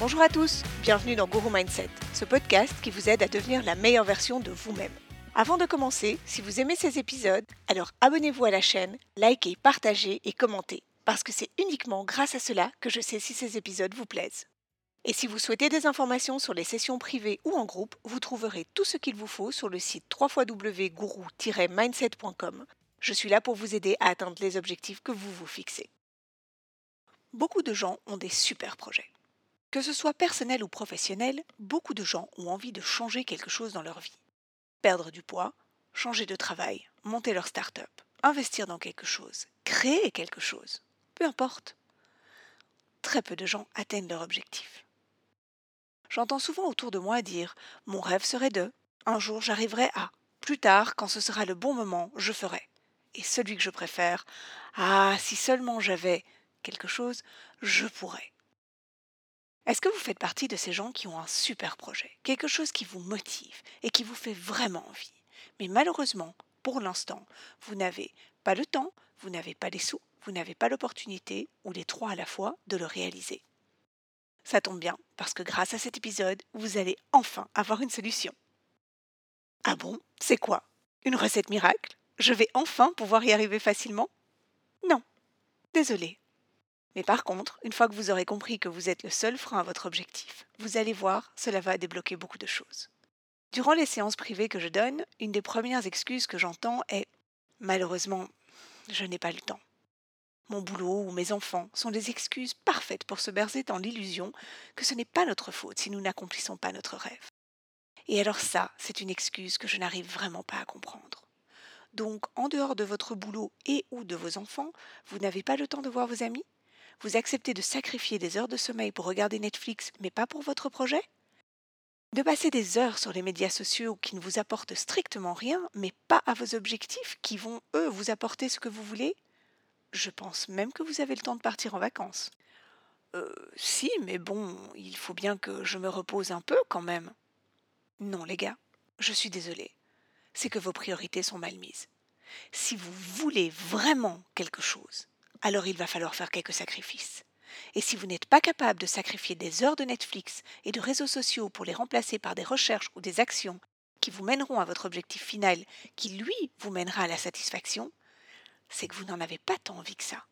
Bonjour à tous, bienvenue dans Guru Mindset, ce podcast qui vous aide à devenir la meilleure version de vous-même. Avant de commencer, si vous aimez ces épisodes, alors abonnez-vous à la chaîne, likez, partagez et commentez, parce que c'est uniquement grâce à cela que je sais si ces épisodes vous plaisent. Et si vous souhaitez des informations sur les sessions privées ou en groupe, vous trouverez tout ce qu'il vous faut sur le site www.guru-mindset.com. Je suis là pour vous aider à atteindre les objectifs que vous vous fixez. Beaucoup de gens ont des super projets. Que ce soit personnel ou professionnel, beaucoup de gens ont envie de changer quelque chose dans leur vie. Perdre du poids, changer de travail, monter leur start-up, investir dans quelque chose, créer quelque chose, peu importe. Très peu de gens atteignent leur objectif. J'entends souvent autour de moi dire Mon rêve serait de, un jour j'arriverai à, plus tard, quand ce sera le bon moment, je ferai. Et celui que je préfère, ah, si seulement j'avais quelque chose, je pourrais. Est-ce que vous faites partie de ces gens qui ont un super projet, quelque chose qui vous motive et qui vous fait vraiment envie? Mais malheureusement, pour l'instant, vous n'avez pas le temps, vous n'avez pas les sous, vous n'avez pas l'opportunité, ou les trois à la fois, de le réaliser. Ça tombe bien, parce que grâce à cet épisode, vous allez enfin avoir une solution. Ah bon? C'est quoi? Une recette miracle? Je vais enfin pouvoir y arriver facilement? Non. Désolé, mais par contre, une fois que vous aurez compris que vous êtes le seul frein à votre objectif, vous allez voir, cela va débloquer beaucoup de choses. Durant les séances privées que je donne, une des premières excuses que j'entends est Malheureusement, je n'ai pas le temps. Mon boulot ou mes enfants sont des excuses parfaites pour se bercer dans l'illusion que ce n'est pas notre faute si nous n'accomplissons pas notre rêve. Et alors ça, c'est une excuse que je n'arrive vraiment pas à comprendre. Donc, en dehors de votre boulot et ou de vos enfants, vous n'avez pas le temps de voir vos amis? Vous acceptez de sacrifier des heures de sommeil pour regarder Netflix, mais pas pour votre projet? De passer des heures sur les médias sociaux qui ne vous apportent strictement rien, mais pas à vos objectifs qui vont, eux, vous apporter ce que vous voulez? Je pense même que vous avez le temps de partir en vacances. Euh, si, mais bon, il faut bien que je me repose un peu quand même. Non, les gars, je suis désolée. C'est que vos priorités sont mal mises. Si vous voulez vraiment quelque chose, alors il va falloir faire quelques sacrifices. Et si vous n'êtes pas capable de sacrifier des heures de Netflix et de réseaux sociaux pour les remplacer par des recherches ou des actions qui vous mèneront à votre objectif final, qui lui vous mènera à la satisfaction, c'est que vous n'en avez pas tant envie que ça.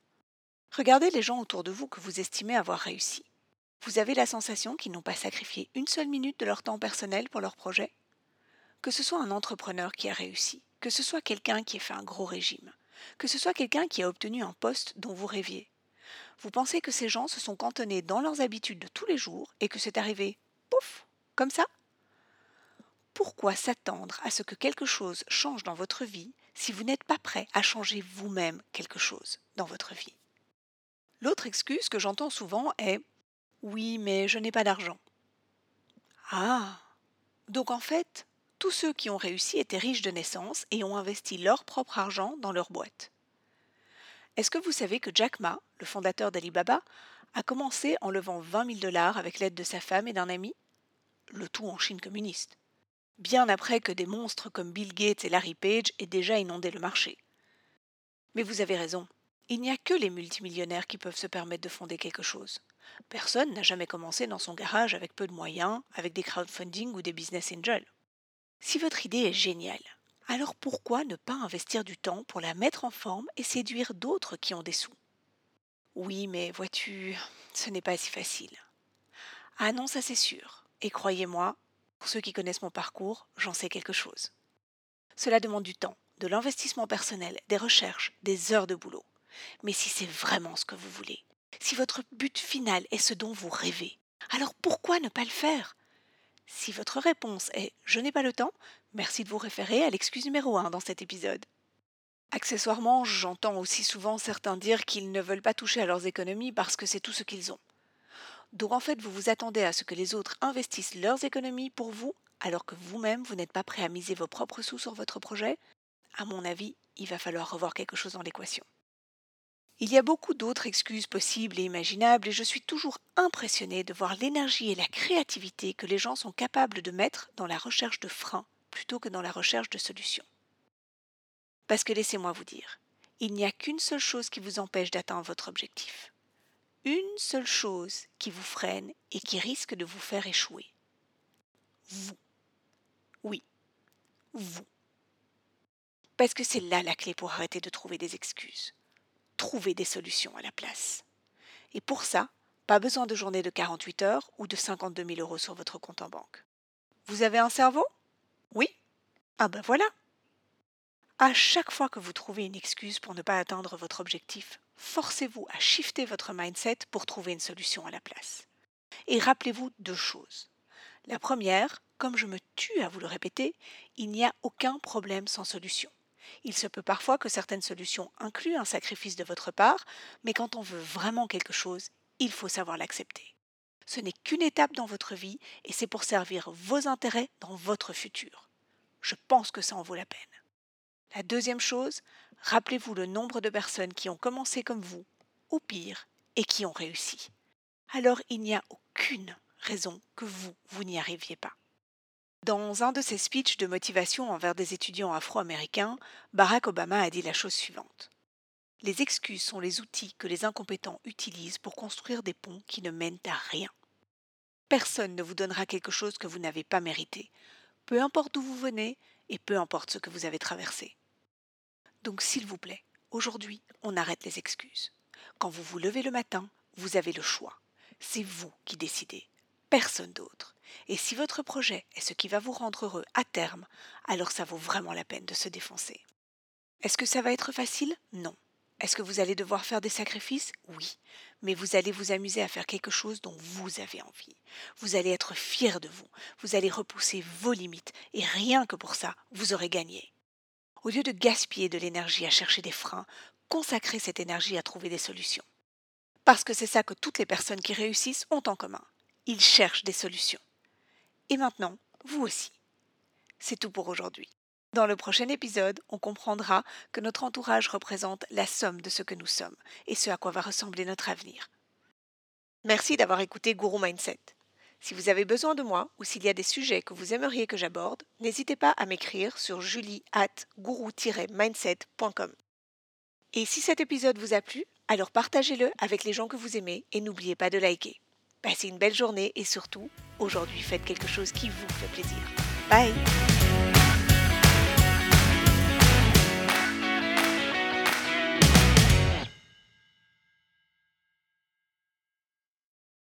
Regardez les gens autour de vous que vous estimez avoir réussi. Vous avez la sensation qu'ils n'ont pas sacrifié une seule minute de leur temps personnel pour leur projet? Que ce soit un entrepreneur qui a réussi, que ce soit quelqu'un qui ait fait un gros régime, que ce soit quelqu'un qui a obtenu un poste dont vous rêviez. Vous pensez que ces gens se sont cantonnés dans leurs habitudes de tous les jours et que c'est arrivé, pouf, comme ça? Pourquoi s'attendre à ce que quelque chose change dans votre vie si vous n'êtes pas prêt à changer vous-même quelque chose dans votre vie? L'autre excuse que j'entends souvent est Oui, mais je n'ai pas d'argent. Ah Donc en fait, tous ceux qui ont réussi étaient riches de naissance et ont investi leur propre argent dans leur boîte. Est-ce que vous savez que Jack Ma, le fondateur d'Alibaba, a commencé en levant 20 000 dollars avec l'aide de sa femme et d'un ami? Le tout en Chine communiste. Bien après que des monstres comme Bill Gates et Larry Page aient déjà inondé le marché. Mais vous avez raison, il n'y a que les multimillionnaires qui peuvent se permettre de fonder quelque chose. Personne n'a jamais commencé dans son garage avec peu de moyens, avec des crowdfunding ou des business angels. Si votre idée est géniale, alors pourquoi ne pas investir du temps pour la mettre en forme et séduire d'autres qui ont des sous? Oui, mais vois-tu, ce n'est pas si facile. Ah non, ça c'est sûr. Et croyez-moi, pour ceux qui connaissent mon parcours, j'en sais quelque chose. Cela demande du temps, de l'investissement personnel, des recherches, des heures de boulot. Mais si c'est vraiment ce que vous voulez, si votre but final est ce dont vous rêvez, alors pourquoi ne pas le faire? Si votre réponse est Je n'ai pas le temps, merci de vous référer à l'excuse numéro 1 dans cet épisode. Accessoirement, j'entends aussi souvent certains dire qu'ils ne veulent pas toucher à leurs économies parce que c'est tout ce qu'ils ont. Donc en fait, vous vous attendez à ce que les autres investissent leurs économies pour vous, alors que vous-même, vous n'êtes pas prêt à miser vos propres sous sur votre projet À mon avis, il va falloir revoir quelque chose dans l'équation. Il y a beaucoup d'autres excuses possibles et imaginables et je suis toujours impressionnée de voir l'énergie et la créativité que les gens sont capables de mettre dans la recherche de freins plutôt que dans la recherche de solutions. Parce que laissez-moi vous dire, il n'y a qu'une seule chose qui vous empêche d'atteindre votre objectif. une seule chose qui vous freine et qui risque de vous faire échouer. Vous. Oui, vous. Parce que c'est là la clé pour arrêter de trouver des excuses. Trouver des solutions à la place. Et pour ça, pas besoin de journée de 48 heures ou de 52 000 euros sur votre compte en banque. Vous avez un cerveau? Oui? Ah ben voilà À chaque fois que vous trouvez une excuse pour ne pas atteindre votre objectif, forcez-vous à shifter votre mindset pour trouver une solution à la place. Et rappelez-vous deux choses. La première, comme je me tue à vous le répéter, il n'y a aucun problème sans solution. Il se peut parfois que certaines solutions incluent un sacrifice de votre part, mais quand on veut vraiment quelque chose, il faut savoir l'accepter. Ce n'est qu'une étape dans votre vie et c'est pour servir vos intérêts dans votre futur. Je pense que ça en vaut la peine. La deuxième chose, rappelez-vous le nombre de personnes qui ont commencé comme vous, ou pire, et qui ont réussi. Alors il n'y a aucune raison que vous, vous n'y arriviez pas. Dans un de ses speeches de motivation envers des étudiants afro-américains, Barack Obama a dit la chose suivante. Les excuses sont les outils que les incompétents utilisent pour construire des ponts qui ne mènent à rien. Personne ne vous donnera quelque chose que vous n'avez pas mérité, peu importe d'où vous venez et peu importe ce que vous avez traversé. Donc s'il vous plaît, aujourd'hui, on arrête les excuses. Quand vous vous levez le matin, vous avez le choix. C'est vous qui décidez, personne d'autre. Et si votre projet est ce qui va vous rendre heureux à terme, alors ça vaut vraiment la peine de se défoncer. Est-ce que ça va être facile? Non. Est-ce que vous allez devoir faire des sacrifices? Oui. Mais vous allez vous amuser à faire quelque chose dont vous avez envie. Vous allez être fier de vous. Vous allez repousser vos limites. Et rien que pour ça, vous aurez gagné. Au lieu de gaspiller de l'énergie à chercher des freins, consacrez cette énergie à trouver des solutions. Parce que c'est ça que toutes les personnes qui réussissent ont en commun. Ils cherchent des solutions. Et maintenant, vous aussi. C'est tout pour aujourd'hui. Dans le prochain épisode, on comprendra que notre entourage représente la somme de ce que nous sommes et ce à quoi va ressembler notre avenir. Merci d'avoir écouté Guru Mindset. Si vous avez besoin de moi ou s'il y a des sujets que vous aimeriez que j'aborde, n'hésitez pas à m'écrire sur julie at mindsetcom Et si cet épisode vous a plu, alors partagez-le avec les gens que vous aimez et n'oubliez pas de liker. Passez une belle journée et surtout, aujourd'hui faites quelque chose qui vous fait plaisir. Bye